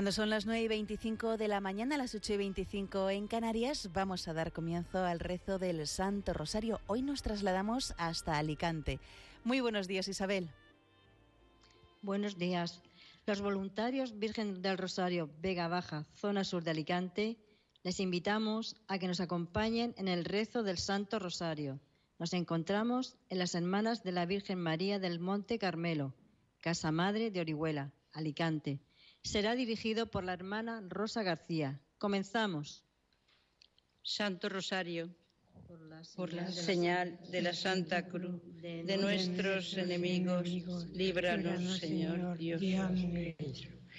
Cuando son las 9 y 25 de la mañana, las 8 y 25 en Canarias, vamos a dar comienzo al rezo del Santo Rosario. Hoy nos trasladamos hasta Alicante. Muy buenos días, Isabel. Buenos días. Los voluntarios Virgen del Rosario Vega Baja, zona sur de Alicante, les invitamos a que nos acompañen en el rezo del Santo Rosario. Nos encontramos en las Hermanas de la Virgen María del Monte Carmelo, Casa Madre de Orihuela, Alicante será dirigido por la hermana Rosa García. Comenzamos. Santo Rosario, por la señal de la Santa Cruz de nuestros enemigos, líbranos, Señor Dios.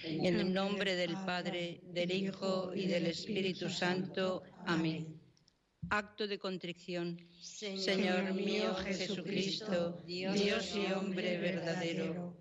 En el nombre del Padre, del Hijo y del Espíritu Santo. Amén. Acto de contrición. Señor mío Jesucristo, Dios y hombre verdadero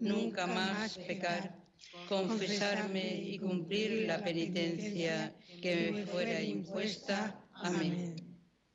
nunca más pecar, confesarme y cumplir la penitencia que me fuera impuesta. Amén.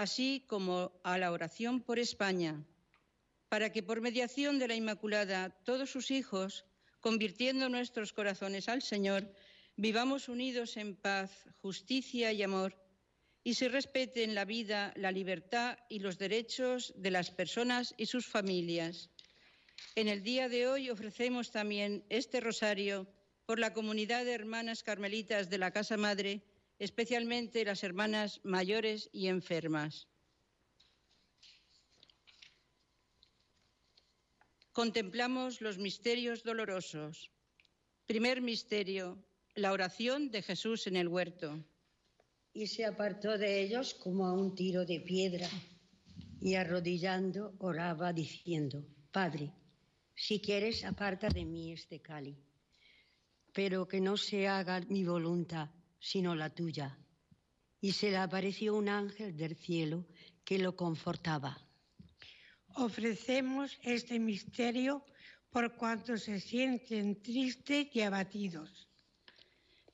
así como a la oración por España, para que por mediación de la Inmaculada todos sus hijos, convirtiendo nuestros corazones al Señor, vivamos unidos en paz, justicia y amor, y se respeten la vida, la libertad y los derechos de las personas y sus familias. En el día de hoy ofrecemos también este rosario por la comunidad de hermanas carmelitas de la Casa Madre, especialmente las hermanas mayores y enfermas. Contemplamos los misterios dolorosos. Primer misterio, la oración de Jesús en el huerto. Y se apartó de ellos como a un tiro de piedra y arrodillando oraba diciendo, Padre, si quieres aparta de mí este cáliz, pero que no se haga mi voluntad, sino la tuya. Y se le apareció un ángel del cielo que lo confortaba. Ofrecemos este misterio por cuanto se sienten tristes y abatidos.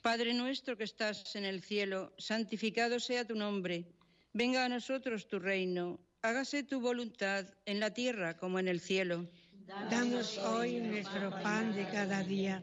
Padre nuestro que estás en el cielo, santificado sea tu nombre. Venga a nosotros tu reino. Hágase tu voluntad en la tierra como en el cielo. Danos hoy nuestro pan de cada día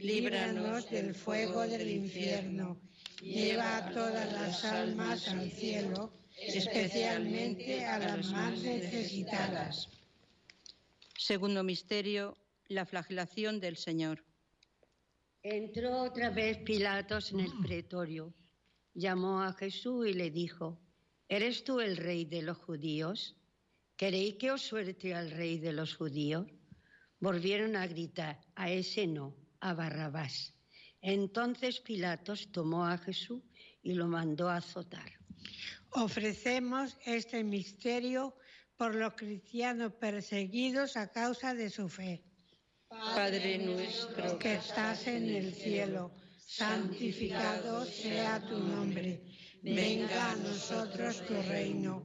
líbranos del fuego del infierno. Lleva a todas las almas al cielo, especialmente a las más necesitadas. Segundo misterio, la flagelación del Señor. Entró otra vez Pilatos en el pretorio, llamó a Jesús y le dijo, ¿eres tú el rey de los judíos? ¿Queréis que os suelte al rey de los judíos? Volvieron a gritar, a ese no, a Barrabás. Entonces Pilatos tomó a Jesús y lo mandó a azotar. Ofrecemos este misterio por los cristianos perseguidos a causa de su fe. Padre nuestro que estás en el cielo, santificado sea tu nombre. Venga a nosotros tu reino.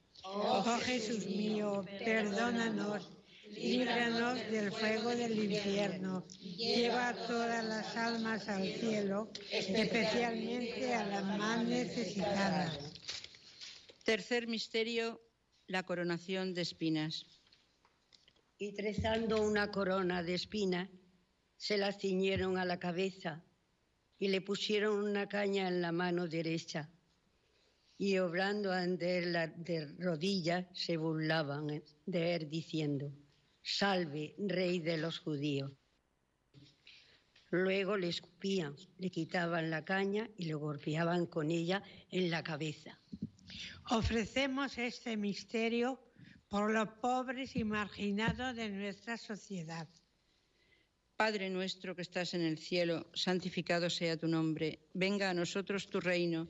Oh Jesús mío, perdónanos, líbranos del fuego del infierno, lleva todas las almas al cielo, especialmente a las más necesitadas. Tercer misterio, la coronación de espinas. Y trezando una corona de espinas, se la ciñeron a la cabeza y le pusieron una caña en la mano derecha y obrando ante él de rodillas se burlaban de él diciendo, salve, rey de los judíos. Luego le escupían, le quitaban la caña y le golpeaban con ella en la cabeza. Ofrecemos este misterio por los pobres y marginados de nuestra sociedad. Padre nuestro que estás en el cielo, santificado sea tu nombre, venga a nosotros tu reino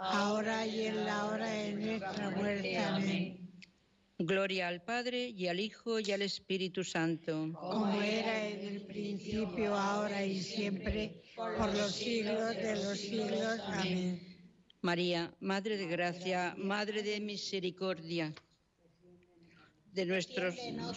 ahora y en la hora de nuestra muerte. Amén. Gloria al Padre y al Hijo y al Espíritu Santo. Como era en el principio, ahora y siempre, por los siglos de los siglos. Amén. María, Madre de Gracia, Madre de Misericordia, de nuestros,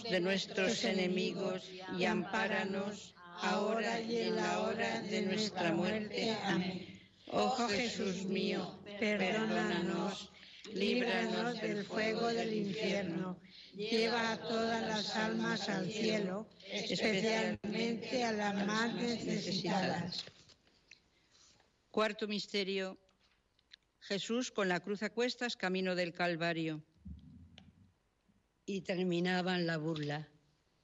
de nuestros enemigos y ampáranos ahora y en la hora de nuestra muerte. Amén. Oh Jesús mío, perdónanos líbranos del fuego del infierno, lleva a todas las almas al cielo, especialmente a las más necesitadas. Cuarto misterio. Jesús con la cruz a cuestas camino del Calvario. Y terminaban la burla.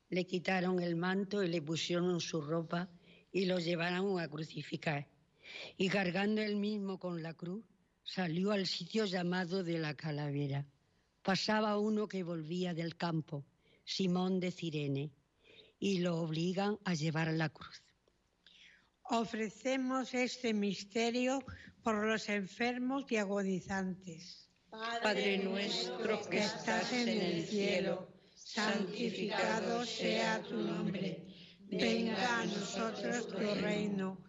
Le quitaron el manto y le pusieron su ropa y lo llevaron a crucificar. Y cargando él mismo con la cruz, salió al sitio llamado de la calavera. Pasaba uno que volvía del campo, Simón de Cirene, y lo obligan a llevar la cruz. Ofrecemos este misterio por los enfermos y agonizantes. Padre nuestro que estás en el cielo, santificado sea tu nombre. Venga a nosotros tu reino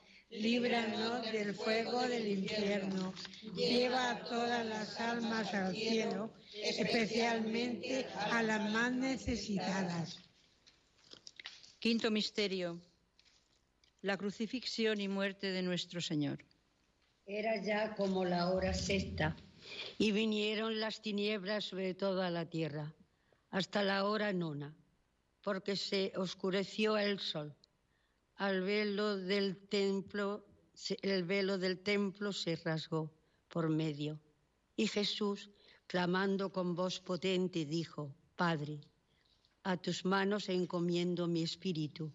líbranos del fuego del infierno, lleva a todas las almas al cielo, especialmente a las más necesitadas. Quinto misterio, la crucifixión y muerte de nuestro Señor. Era ya como la hora sexta y vinieron las tinieblas sobre toda la tierra, hasta la hora nona, porque se oscureció el sol al velo del templo, el velo del templo se rasgó por medio. Y Jesús, clamando con voz potente, dijo, Padre, a tus manos encomiendo mi espíritu.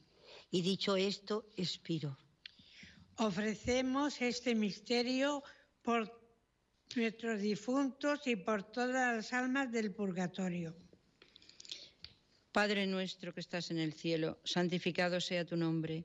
Y dicho esto, expiro. Ofrecemos este misterio por nuestros difuntos y por todas las almas del purgatorio. Padre nuestro que estás en el cielo, santificado sea tu nombre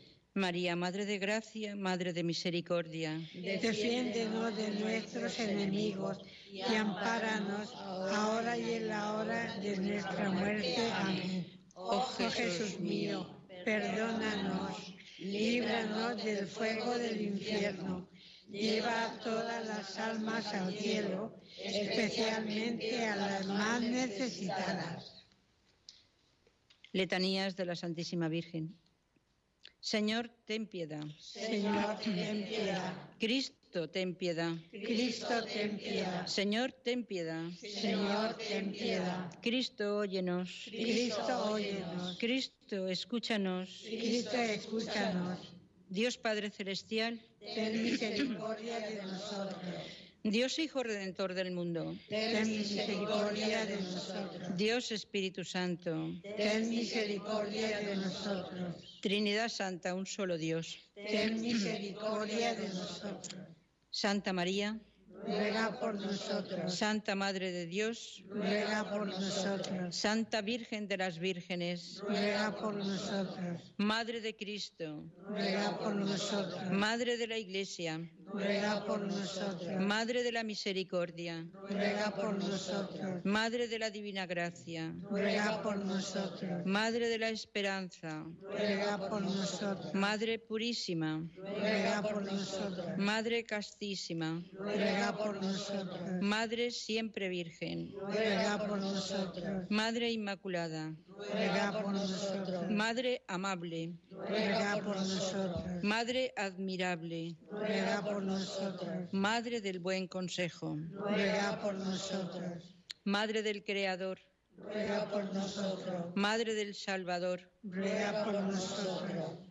María, Madre de Gracia, Madre de Misericordia. Defiéndenos de nuestros enemigos y ampáranos ahora y en la hora de nuestra muerte. Amén. Oh Jesús mío, perdónanos líbranos del fuego del infierno, lleva todas las almas al cielo, especialmente a las más necesitadas. Letanías de la Santísima Virgen. Señor, ten piedad. Señor, ten piedad. Cristo, ten piedad. Cristo, ten piedad. Señor, ten piedad. Señor, ten piedad. Cristo, óyenos. Cristo, óyenos. Cristo, escúchanos. Cristo, escúchanos. Dios Padre Celestial, ten misericordia de nosotros. Dios Hijo Redentor del mundo. Ten misericordia de nosotros. Dios Espíritu Santo. Ten misericordia de nosotros. Trinidad Santa, un solo Dios. Ten misericordia de nosotros. Santa María. Ruega por nosotros. Santa Madre de Dios. Ruega por nosotros. Santa Virgen de las Vírgenes. Ruega por nosotros. Madre de Cristo. Ruega por nosotros. Madre de la Iglesia. Ruega por nosotros. Madre de la Misericordia. Ruega por nosotros. Madre de la Divina Gracia. Ruega por nosotros. Madre de la Esperanza. Ruega por nosotros. Madre Purísima. Ruega por nosotros. Madre Castísima. Ruega por nosotros. Madre Siempre Virgen. Ruega por nosotros. Madre Inmaculada. Ruega por nosotros. Madre Amable. Ruega por nosotros. Madre Admirable. Ruega por nosotros. Madre del Buen Consejo. Ruega por nosotros. Madre del Creador. Ruega por nosotros. Madre del Salvador. Ruega por nosotros.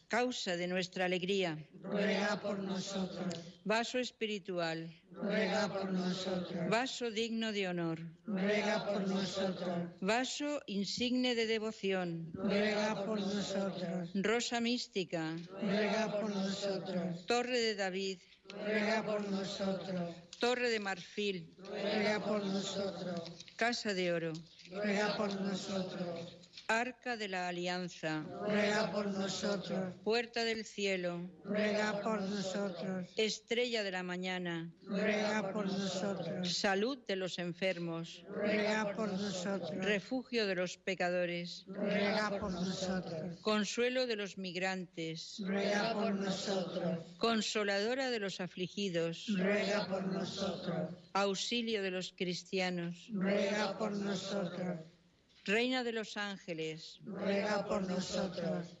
Causa de nuestra alegría. Ruega por nosotros. Vaso espiritual. Ruega por nosotros. Vaso digno de honor. Ruega por nosotros. Vaso insigne de devoción. Ruega por nosotros. Rosa mística. Ruega por nosotros. Torre de David. Ruega por nosotros. Torre de marfil. Ruega por nosotros. Casa de oro. Ruega por nosotros. Arca de la Alianza. Ruega por nosotros. Puerta del cielo. Ruega por nosotros. Estrella de la mañana. Ruega por nosotros. Salud de los enfermos. Ruega por nosotros. Refugio de los pecadores. Ruega por nosotros. Consuelo de los migrantes. Ruega por nosotros. Consoladora de los afligidos. Ruega por nosotros. Auxilio de los cristianos. Ruega por nosotros. Reina de los ángeles. Ruega por nosotros.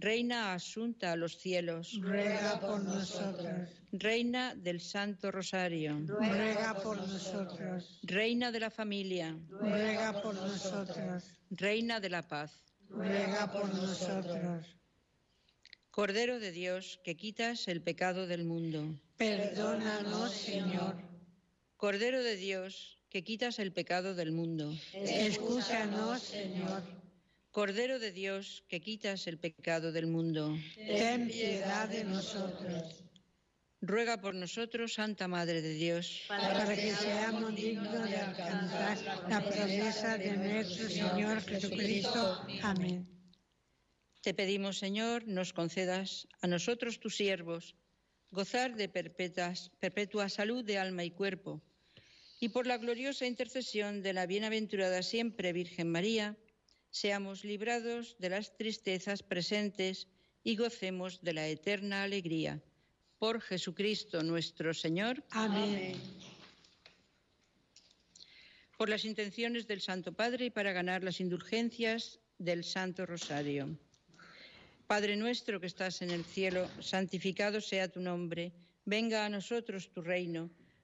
Reina asunta a los cielos, ruega por nosotros. Reina del Santo Rosario, ruega por nosotros. Reina de la familia, ruega por nosotros. Reina de la paz, ruega por nosotros. Cordero de Dios, que quitas el pecado del mundo. Perdónanos, Señor. Cordero de Dios, que quitas el pecado del mundo. Escúchanos, Señor. Cordero de Dios, que quitas el pecado del mundo. Ten piedad de nosotros. Ruega por nosotros, Santa Madre de Dios, para que seamos dignos de alcanzar la promesa de nuestro Señor Jesucristo. Amén. Te pedimos, Señor, nos concedas a nosotros, tus siervos, gozar de perpetua salud de alma y cuerpo, y por la gloriosa intercesión de la bienaventurada siempre Virgen María, seamos librados de las tristezas presentes y gocemos de la eterna alegría. Por Jesucristo nuestro Señor. Amén. Por las intenciones del Santo Padre y para ganar las indulgencias del Santo Rosario. Padre nuestro que estás en el cielo, santificado sea tu nombre, venga a nosotros tu reino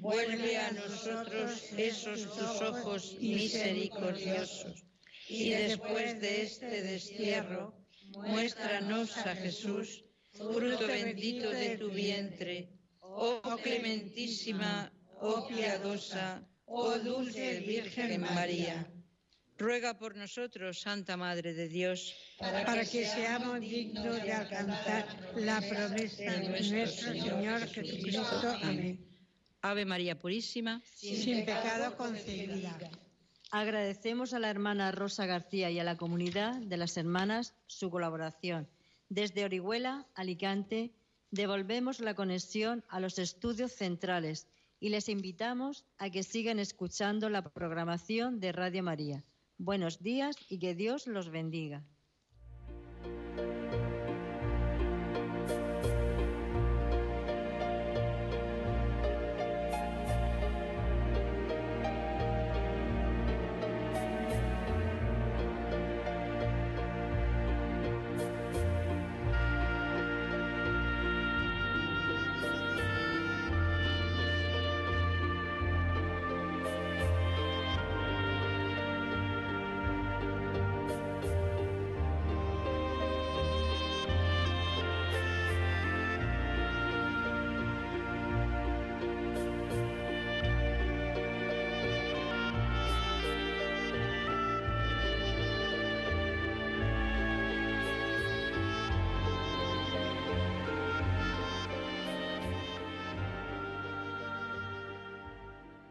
Vuelve a nosotros esos tus ojos misericordiosos y después de este destierro, muéstranos a Jesús, fruto bendito de tu vientre, oh clementísima, oh piadosa, oh dulce Virgen María. Ruega por nosotros, Santa Madre de Dios, para que seamos dignos de alcanzar la promesa de nuestro Señor Jesucristo. Amén. Ave María Purísima, sin pecado concebida. Agradecemos a la hermana Rosa García y a la comunidad de las hermanas su colaboración. Desde Orihuela, Alicante, devolvemos la conexión a los estudios centrales y les invitamos a que sigan escuchando la programación de Radio María. Buenos días y que Dios los bendiga.